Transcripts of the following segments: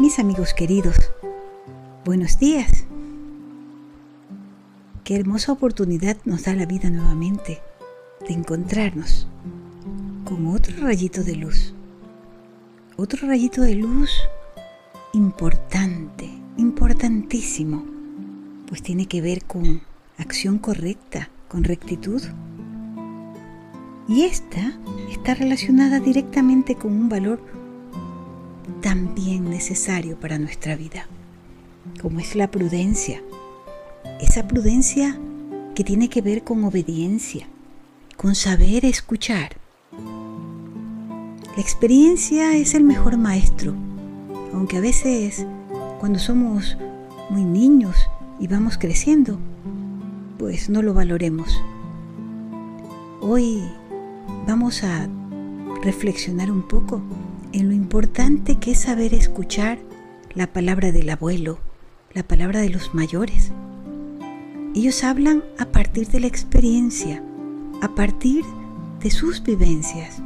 Mis amigos queridos, buenos días. Qué hermosa oportunidad nos da la vida nuevamente de encontrarnos con otro rayito de luz. Otro rayito de luz importante, importantísimo, pues tiene que ver con acción correcta, con rectitud. Y esta está relacionada directamente con un valor también necesario para nuestra vida, como es la prudencia. Esa prudencia que tiene que ver con obediencia, con saber escuchar. La experiencia es el mejor maestro, aunque a veces cuando somos muy niños y vamos creciendo, pues no lo valoremos. Hoy vamos a reflexionar un poco importante que es saber escuchar la palabra del abuelo, la palabra de los mayores. Ellos hablan a partir de la experiencia, a partir de sus vivencias.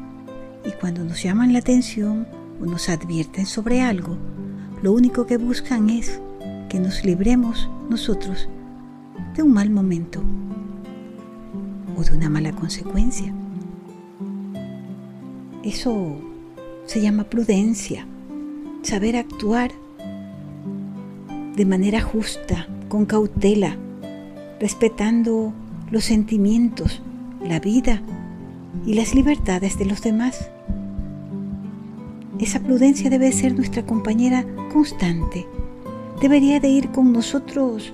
Y cuando nos llaman la atención o nos advierten sobre algo, lo único que buscan es que nos libremos nosotros de un mal momento o de una mala consecuencia. Eso se llama prudencia, saber actuar de manera justa, con cautela, respetando los sentimientos, la vida y las libertades de los demás. Esa prudencia debe ser nuestra compañera constante. Debería de ir con nosotros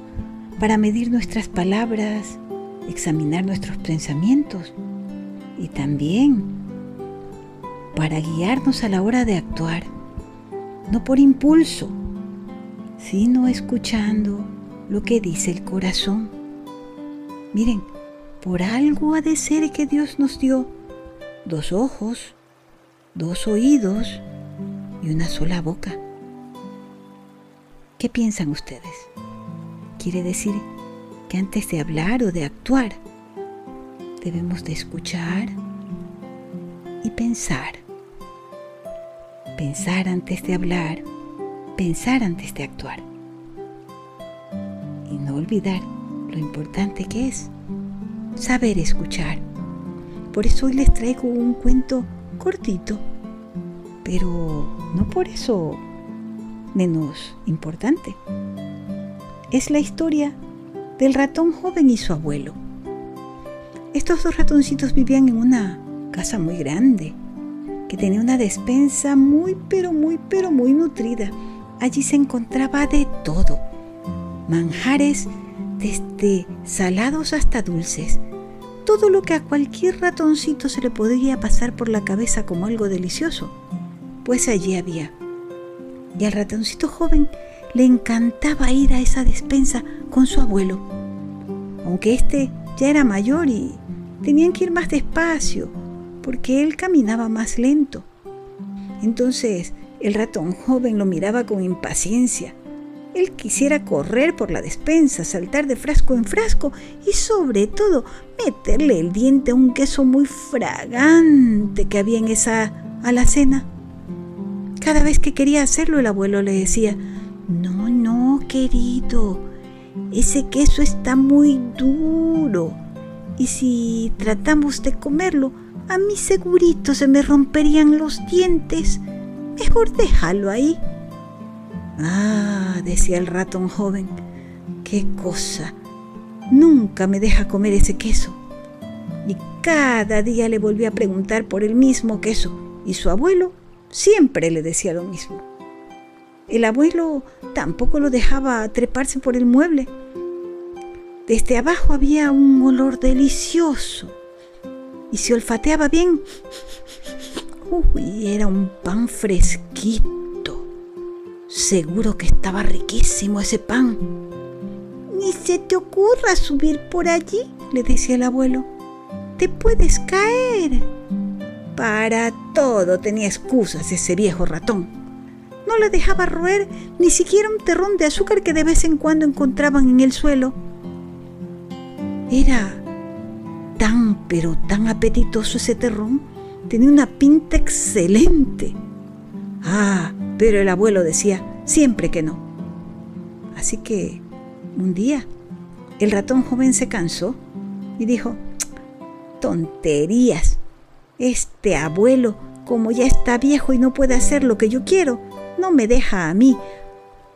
para medir nuestras palabras, examinar nuestros pensamientos y también para guiarnos a la hora de actuar, no por impulso, sino escuchando lo que dice el corazón. Miren, por algo ha de ser que Dios nos dio dos ojos, dos oídos y una sola boca. ¿Qué piensan ustedes? Quiere decir que antes de hablar o de actuar, debemos de escuchar y pensar pensar antes de hablar, pensar antes de actuar. Y no olvidar lo importante que es saber escuchar. Por eso hoy les traigo un cuento cortito, pero no por eso menos importante. Es la historia del ratón joven y su abuelo. Estos dos ratoncitos vivían en una casa muy grande que tenía una despensa muy, pero muy, pero muy nutrida. Allí se encontraba de todo, manjares desde salados hasta dulces, todo lo que a cualquier ratoncito se le podría pasar por la cabeza como algo delicioso, pues allí había. Y al ratoncito joven le encantaba ir a esa despensa con su abuelo, aunque éste ya era mayor y tenían que ir más despacio porque él caminaba más lento. Entonces el ratón joven lo miraba con impaciencia. Él quisiera correr por la despensa, saltar de frasco en frasco y sobre todo meterle el diente a un queso muy fragante que había en esa alacena. Cada vez que quería hacerlo el abuelo le decía, no, no, querido, ese queso está muy duro y si tratamos de comerlo, a mí segurito se me romperían los dientes. Mejor déjalo ahí. Ah, decía el ratón joven, qué cosa. Nunca me deja comer ese queso. Y cada día le volví a preguntar por el mismo queso, y su abuelo siempre le decía lo mismo. El abuelo tampoco lo dejaba treparse por el mueble. Desde abajo había un olor delicioso y se olfateaba bien. Uy, era un pan fresquito. Seguro que estaba riquísimo ese pan. Ni se te ocurra subir por allí, le decía el abuelo. Te puedes caer. Para todo tenía excusas ese viejo ratón. No le dejaba roer ni siquiera un terrón de azúcar que de vez en cuando encontraban en el suelo. Era tan, pero tan apetitoso ese terrón. Tenía una pinta excelente. Ah, pero el abuelo decía, siempre que no. Así que un día el ratón joven se cansó y dijo, tonterías, este abuelo, como ya está viejo y no puede hacer lo que yo quiero, no me deja a mí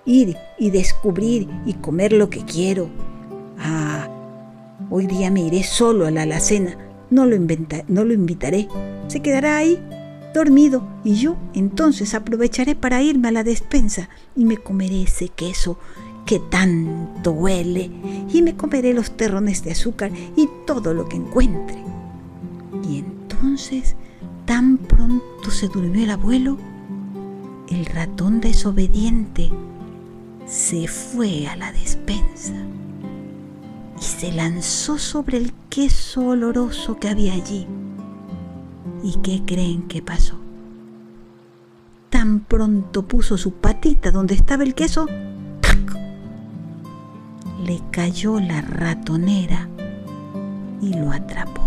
ir y descubrir y comer lo que quiero. Ah, hoy día me iré solo a la alacena, no lo, no lo invitaré, se quedará ahí dormido. Y yo entonces aprovecharé para irme a la despensa y me comeré ese queso que tanto huele. Y me comeré los terrones de azúcar y todo lo que encuentre. Y entonces, tan pronto se durmió el abuelo, el ratón desobediente se fue a la despensa y se lanzó sobre el queso oloroso que había allí. ¿Y qué creen que pasó? Tan pronto puso su patita donde estaba el queso, le cayó la ratonera y lo atrapó.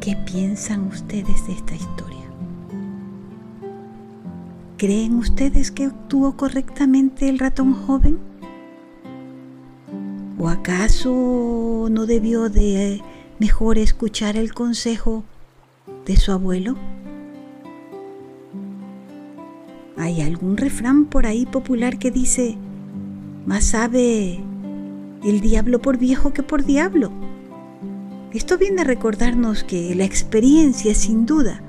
¿Qué piensan ustedes de esta historia? ¿Creen ustedes que actuó correctamente el ratón joven? ¿O acaso no debió de mejor escuchar el consejo de su abuelo? Hay algún refrán por ahí popular que dice, más sabe el diablo por viejo que por diablo. Esto viene a recordarnos que la experiencia es sin duda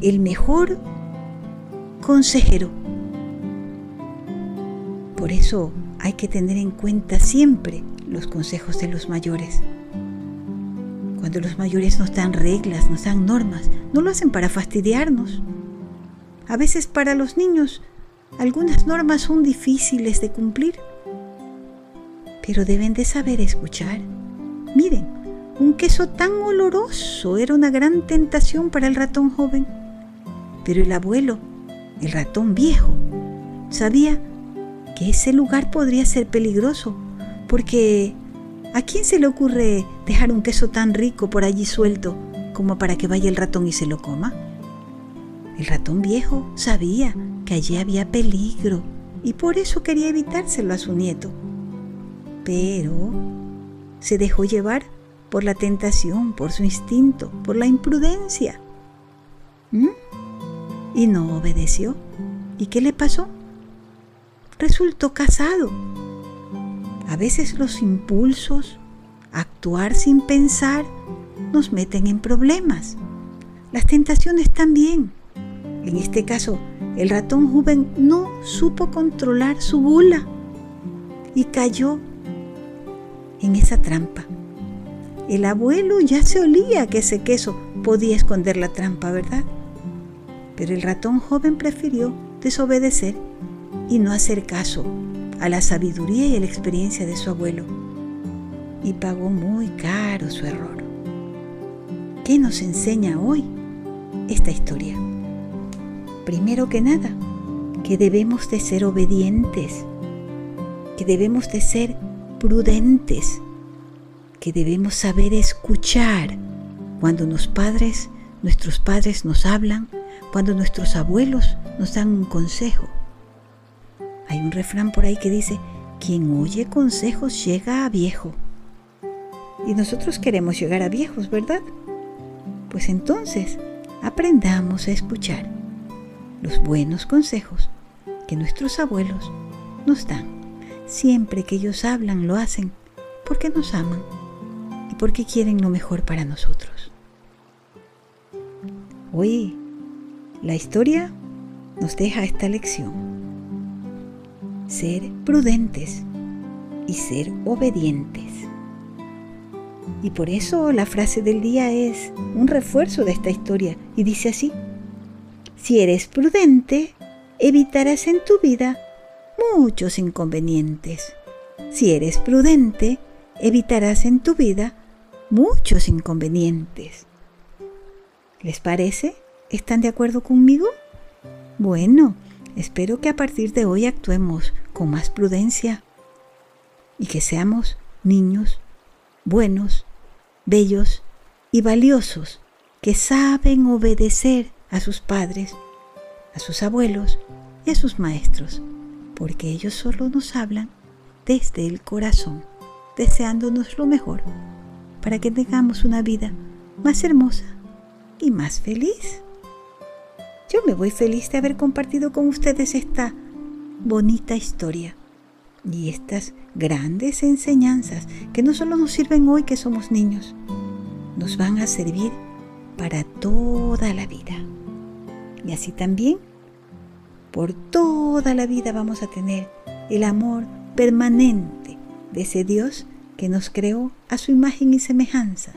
el mejor consejero. Por eso hay que tener en cuenta siempre los consejos de los mayores. Cuando los mayores nos dan reglas, nos dan normas, no lo hacen para fastidiarnos. A veces para los niños algunas normas son difíciles de cumplir, pero deben de saber escuchar. Miren, un queso tan oloroso era una gran tentación para el ratón joven, pero el abuelo, el ratón viejo, sabía que ese lugar podría ser peligroso, porque ¿a quién se le ocurre dejar un queso tan rico por allí suelto como para que vaya el ratón y se lo coma? El ratón viejo sabía que allí había peligro y por eso quería evitárselo a su nieto. Pero se dejó llevar por la tentación, por su instinto, por la imprudencia. ¿Mm? Y no obedeció. ¿Y qué le pasó? Resultó casado. A veces los impulsos, actuar sin pensar, nos meten en problemas. Las tentaciones también. En este caso, el ratón joven no supo controlar su bula y cayó en esa trampa. El abuelo ya se olía que ese queso podía esconder la trampa, ¿verdad? Pero el ratón joven prefirió desobedecer y no hacer caso a la sabiduría y a la experiencia de su abuelo. Y pagó muy caro su error. ¿Qué nos enseña hoy esta historia? primero que nada, que debemos de ser obedientes, que debemos de ser prudentes, que debemos saber escuchar cuando los padres, nuestros padres nos hablan, cuando nuestros abuelos nos dan un consejo. Hay un refrán por ahí que dice, quien oye consejos llega a viejo. Y nosotros queremos llegar a viejos, ¿verdad? Pues entonces, aprendamos a escuchar los buenos consejos que nuestros abuelos nos dan. Siempre que ellos hablan, lo hacen porque nos aman y porque quieren lo mejor para nosotros. Hoy la historia nos deja esta lección. Ser prudentes y ser obedientes. Y por eso la frase del día es un refuerzo de esta historia y dice así, si eres prudente, evitarás en tu vida muchos inconvenientes. Si eres prudente, evitarás en tu vida muchos inconvenientes. ¿Les parece? ¿Están de acuerdo conmigo? Bueno, espero que a partir de hoy actuemos con más prudencia y que seamos niños buenos, bellos y valiosos que saben obedecer a sus padres, a sus abuelos y a sus maestros, porque ellos solo nos hablan desde el corazón, deseándonos lo mejor, para que tengamos una vida más hermosa y más feliz. Yo me voy feliz de haber compartido con ustedes esta bonita historia y estas grandes enseñanzas que no solo nos sirven hoy que somos niños, nos van a servir para toda la vida. Y así también, por toda la vida vamos a tener el amor permanente de ese Dios que nos creó a su imagen y semejanza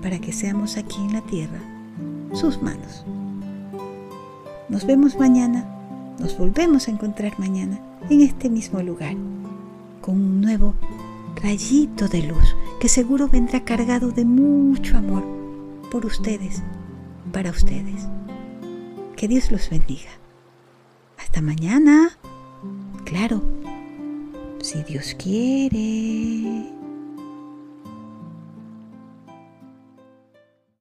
para que seamos aquí en la tierra sus manos. Nos vemos mañana, nos volvemos a encontrar mañana en este mismo lugar, con un nuevo rayito de luz que seguro vendrá cargado de mucho amor por ustedes, para ustedes. Que Dios los bendiga. Hasta mañana. Claro, si Dios quiere.